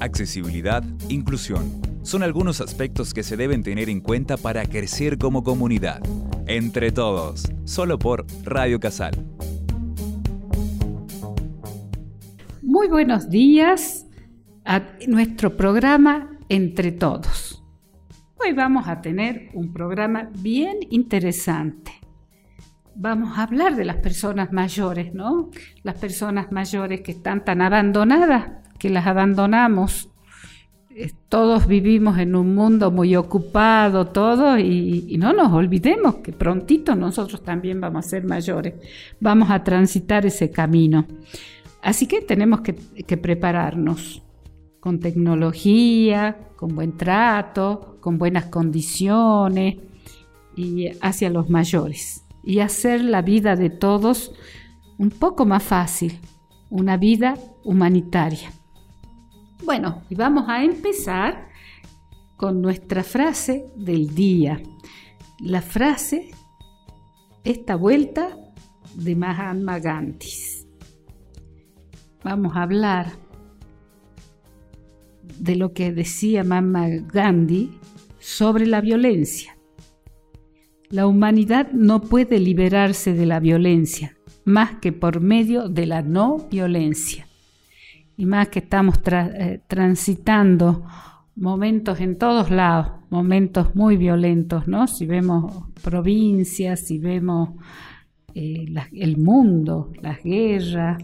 accesibilidad, inclusión. Son algunos aspectos que se deben tener en cuenta para crecer como comunidad. Entre todos, solo por Radio Casal. Muy buenos días a nuestro programa Entre Todos. Hoy vamos a tener un programa bien interesante. Vamos a hablar de las personas mayores, ¿no? Las personas mayores que están tan abandonadas que las abandonamos. Eh, todos vivimos en un mundo muy ocupado, todo, y, no nos olvidemos que prontito nosotros también vamos a ser mayores, vamos a transitar ese camino. Así que tenemos que, que prepararnos con tecnología, con buen trato, con buenas condiciones y hacia los mayores y hacer la vida de todos un poco más fácil, una vida humanitaria. Bueno, y vamos a empezar con nuestra frase del día. La frase, esta vuelta de Mahatma Gandhi. Vamos a hablar de lo que decía Mahatma Gandhi sobre la violencia. La humanidad no puede liberarse de la violencia más que por medio de la no violencia y más que estamos eh, transitando momentos en todos lados, momentos muy violentos, ¿no? Si vemos provincias, si vemos eh, el mundo, las guerras.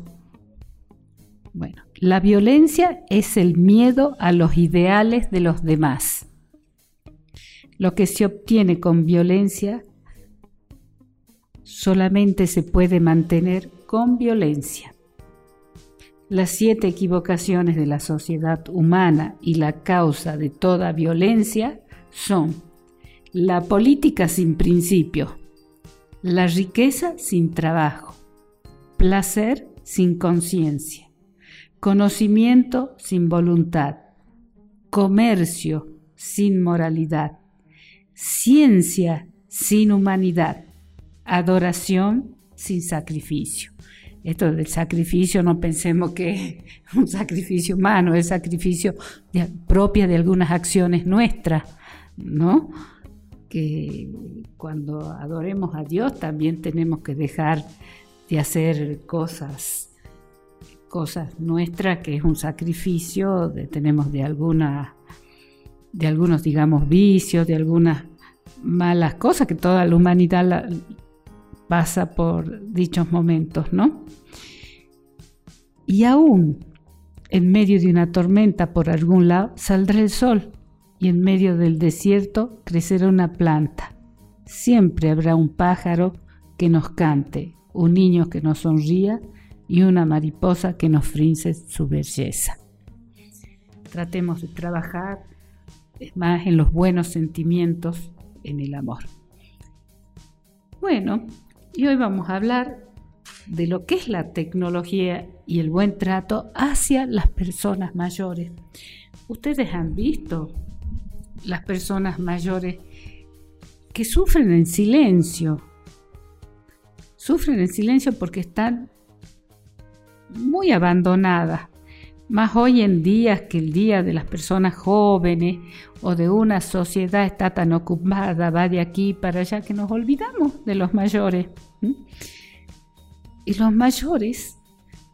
Bueno, la violencia es el miedo a los ideales de los demás. Lo que se obtiene con violencia solamente se puede mantener con violencia. Las siete equivocaciones de la sociedad humana y la causa de toda violencia son la política sin principio, la riqueza sin trabajo, placer sin conciencia, conocimiento sin voluntad, comercio sin moralidad, ciencia sin humanidad, adoración sin sacrificio esto del sacrificio, no pensemos que es un sacrificio humano, es sacrificio propio de algunas acciones nuestras, ¿no? Que cuando adoremos a Dios también tenemos que dejar de hacer cosas, cosas nuestras, que es un sacrificio, de, tenemos de alguna, de algunos, digamos, vicios, de algunas malas cosas que toda la humanidad pasa por dichos momentos, ¿no? Y aún en medio de una tormenta por algún lado saldrá el sol y en medio del desierto crecerá una planta. Siempre habrá un pájaro que nos cante, un niño que nos sonría y una mariposa que nos frince su belleza. Tratemos de trabajar más en los buenos sentimientos, en el amor. Bueno, y hoy vamos a hablar de lo que es la tecnología y el buen trato hacia las personas mayores. Ustedes han visto las personas mayores que sufren en silencio. Sufren en silencio porque están muy abandonadas. Más hoy en día que el día de las personas jóvenes o de una sociedad está tan ocupada, va de aquí para allá, que nos olvidamos de los mayores. Y los mayores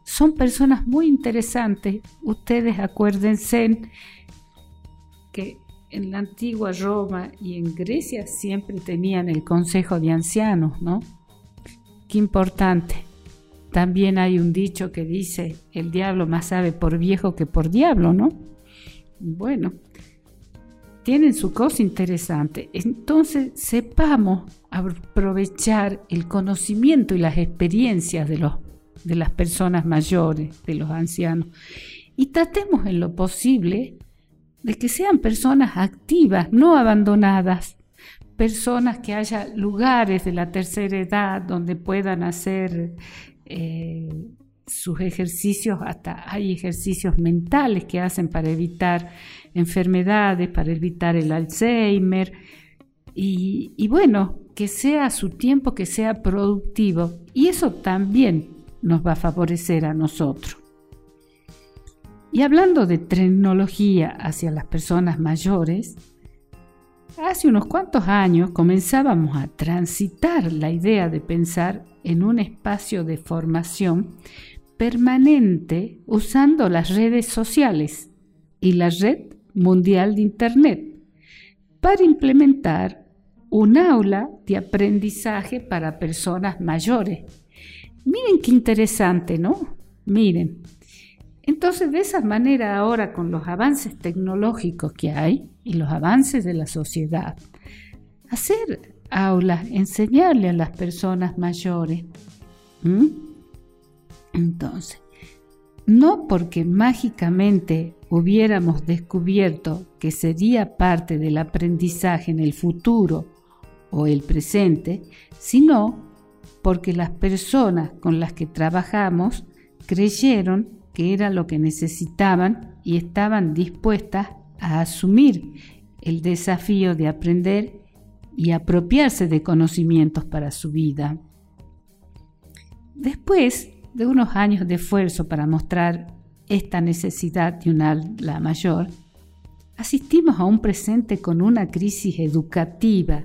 son personas muy interesantes. Ustedes acuérdense que en la antigua Roma y en Grecia siempre tenían el consejo de ancianos, ¿no? Qué importante. También hay un dicho que dice, el diablo más sabe por viejo que por diablo, ¿no? Bueno, tienen su cosa interesante. Entonces, sepamos aprovechar el conocimiento y las experiencias de, los, de las personas mayores, de los ancianos, y tratemos en lo posible de que sean personas activas, no abandonadas, personas que haya lugares de la tercera edad donde puedan hacer eh, sus ejercicios, hasta hay ejercicios mentales que hacen para evitar enfermedades, para evitar el Alzheimer. Y, bueno, que sea su tiempo, que sea productivo. Y eso también nos va a favorecer a nosotros. Y hablando de tecnología hacia las personas mayores, hace unos cuantos años comenzábamos a transitar la idea de pensar en un espacio de formación permanente usando las redes sociales y la red mundial de Internet para implementar un aula de aprendizaje para personas mayores. Miren qué interesante, ¿no? Miren. Entonces, de esa manera ahora, con los avances tecnológicos que hay y los avances de la sociedad, hacer aulas, enseñarle a las personas mayores. Entonces, no porque mágicamente hubiéramos descubierto que sería parte del aprendizaje en el futuro o el presente, sino porque las personas con las que trabajamos creyeron que era lo que necesitaban y estaban dispuestas a asumir el desafío de aprender y apropiarse de conocimientos para su vida. Después de unos años de esfuerzo para mostrar esta necesidad de un ala mayor, asistimos a un presente con una crisis educativa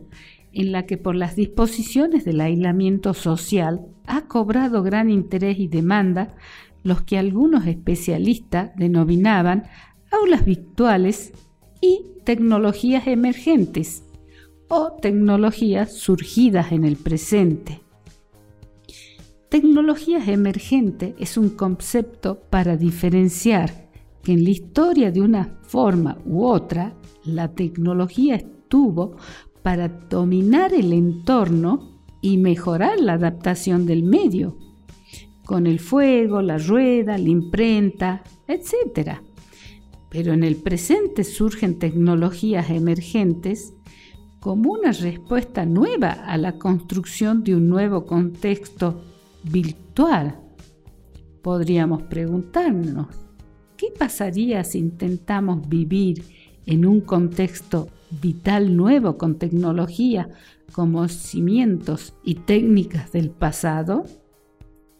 en la que por las disposiciones del aislamiento social ha cobrado gran interés y demanda los que algunos especialistas denominaban aulas virtuales y tecnologías emergentes o tecnologías surgidas en el presente. Tecnologías emergentes es un concepto para diferenciar que en la historia de una forma u otra, la tecnología estuvo para dominar el entorno y mejorar la adaptación del medio, con el fuego, la rueda, la imprenta, etc. Pero en el presente surgen tecnologías emergentes como una respuesta nueva a la construcción de un nuevo contexto virtual, podríamos preguntarnos, ¿qué pasaría si intentamos vivir en un contexto vital nuevo con tecnología como cimientos y técnicas del pasado?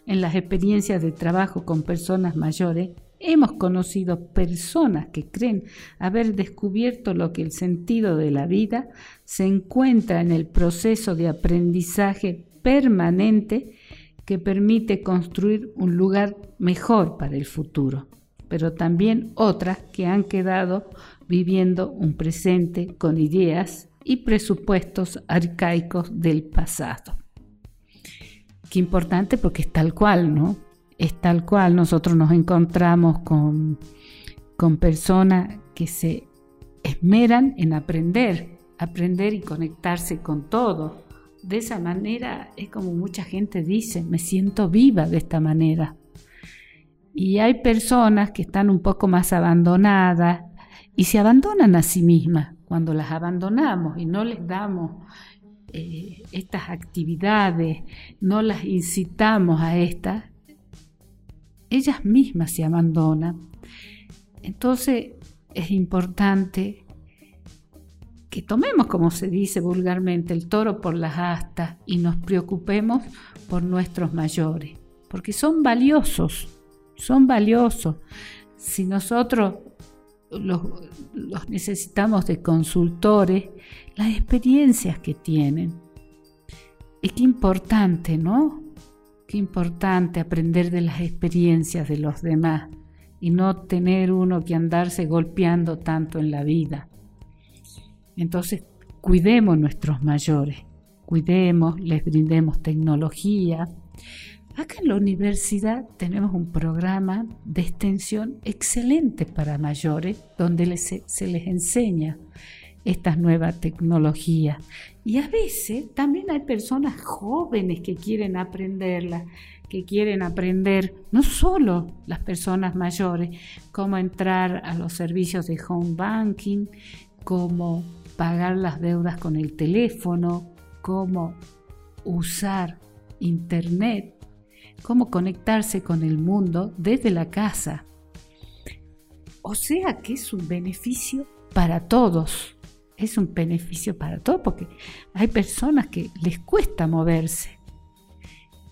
En las experiencias de trabajo con personas mayores, hemos conocido personas que creen haber descubierto lo que el sentido de la vida se encuentra en el proceso de aprendizaje permanente que permite construir un lugar mejor para el futuro, pero también otras que han quedado viviendo un presente con ideas y presupuestos arcaicos del pasado. Qué importante porque es tal cual, ¿no? Es tal cual. Nosotros nos encontramos con, con personas que se esmeran en aprender, aprender y conectarse con todo, de esa manera es como mucha gente dice, me siento viva de esta manera. Y hay personas que están un poco más abandonadas y se abandonan a sí mismas. Cuando las abandonamos y no les damos eh, estas actividades, no las incitamos a estas, ellas mismas se abandonan. Entonces es importante que tomemos, como se dice vulgarmente, el toro por las astas y nos preocupemos por nuestros mayores, porque son valiosos, son valiosos. Si nosotros los, necesitamos de consultores, las experiencias que tienen. Qué importante, ¿no? Qué importante aprender de las experiencias de los demás y no tener uno que andarse golpeando tanto en la vida. Entonces, cuidemos nuestros mayores, cuidemos, les brindemos tecnología. Acá en la universidad tenemos un programa de extensión excelente para mayores, donde se les enseña estas nuevas tecnologías. Y a veces también hay personas jóvenes que quieren aprenderlas, que quieren aprender, no solo las personas mayores, cómo entrar a los servicios de home banking, cómo pagar las deudas con el teléfono, cómo usar internet, cómo conectarse con el mundo desde la casa. O sea que es un beneficio para todos. Es un beneficio para todos porque hay personas que les cuesta moverse.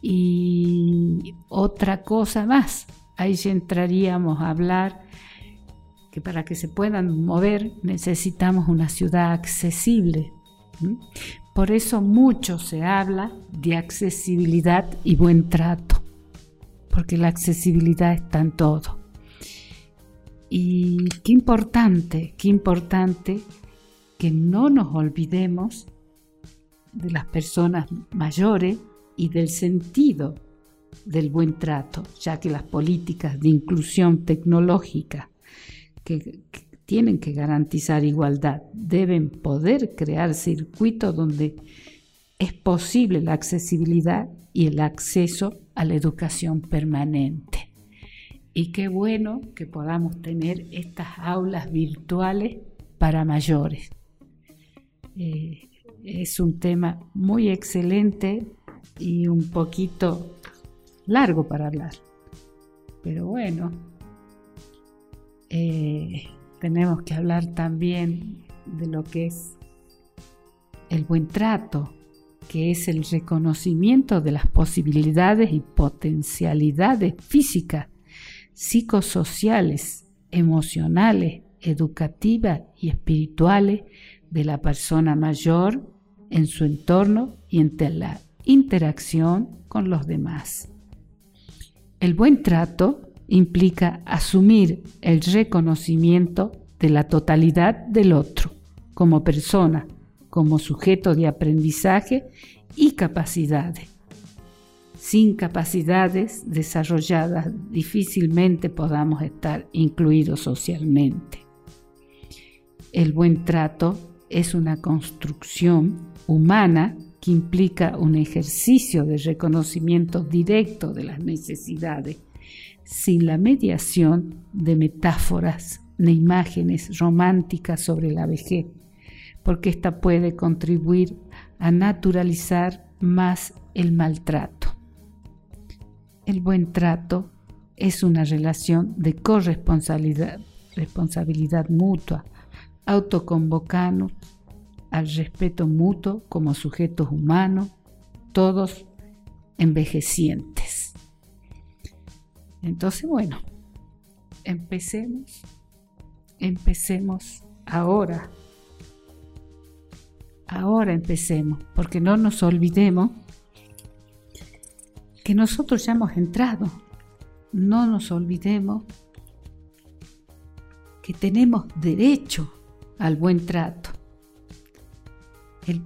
Y otra cosa más, ahí ya entraríamos a hablar que para que se puedan mover necesitamos una ciudad accesible. Por eso mucho se habla de accesibilidad y buen trato, porque la accesibilidad está en todo. Y qué importante, qué importante que no nos olvidemos de las personas mayores y del sentido del buen trato, ya que las políticas de inclusión tecnológica que, tienen que garantizar igualdad deben poder crear circuitos donde es posible la accesibilidad y el acceso a la educación permanente. Y qué bueno que podamos tener estas aulas virtuales para mayores. Eh, es un tema muy excelente y un poquito largo para hablar. Pero bueno, eh, tenemos que hablar también de lo que es el buen trato, que es el reconocimiento de las posibilidades y potencialidades físicas, psicosociales, emocionales, educativas y espirituales de la persona mayor en su entorno y entre la interacción con los demás. El buen trato implica asumir el reconocimiento de la totalidad del otro como persona, como sujeto de aprendizaje y capacidades. Sin capacidades desarrolladas difícilmente podamos estar incluidos socialmente. El buen trato es una construcción humana que implica un ejercicio de reconocimiento directo de las necesidades, sin la mediación de metáforas ni imágenes románticas sobre la vejez, porque ésta puede contribuir a naturalizar más el maltrato. El buen trato es una relación de corresponsabilidad responsabilidad mutua, autoconvocando al respeto mutuo como sujetos humanos, todos envejecientes. Entonces, bueno, empecemos, empecemos ahora. Ahora empecemos, porque no nos olvidemos que nosotros ya hemos entrado. No nos olvidemos que tenemos derecho al buen trato el,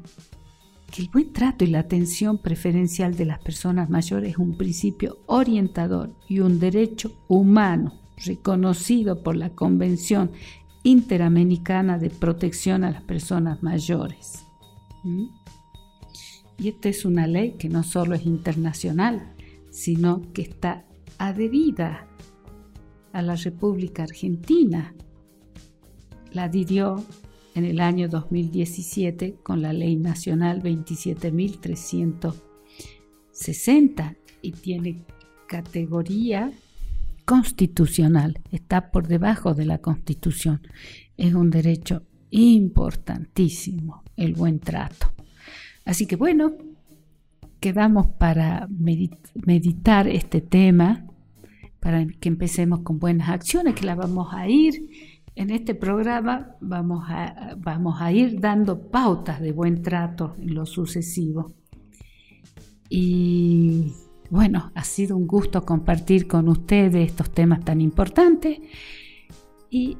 el buen trato y la atención preferencial de las personas mayores es un principio orientador y un derecho humano reconocido por la Convención Interamericana de Protección a las Personas Mayores. ¿Mm? Y esta es una ley que no solo es internacional, sino que está adherida a la República Argentina. La adhirió en el año 2017 con la Ley Nacional 27.360 y tiene categoría constitucional, está por debajo de la Constitución. Es un derecho importantísimo el buen trato. Así que bueno, quedamos para meditar este tema, para que empecemos con buenas acciones, que la vamos a ir en este programa vamos a, vamos a ir dando pautas de buen trato en lo sucesivo. Y bueno, ha sido un gusto compartir con ustedes estos temas tan importantes y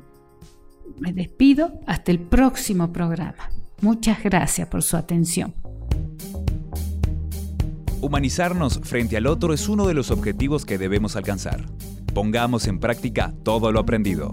me despido hasta el próximo programa. Muchas gracias por su atención. Humanizarnos frente al otro es uno de los objetivos que debemos alcanzar. Pongamos en práctica todo lo aprendido.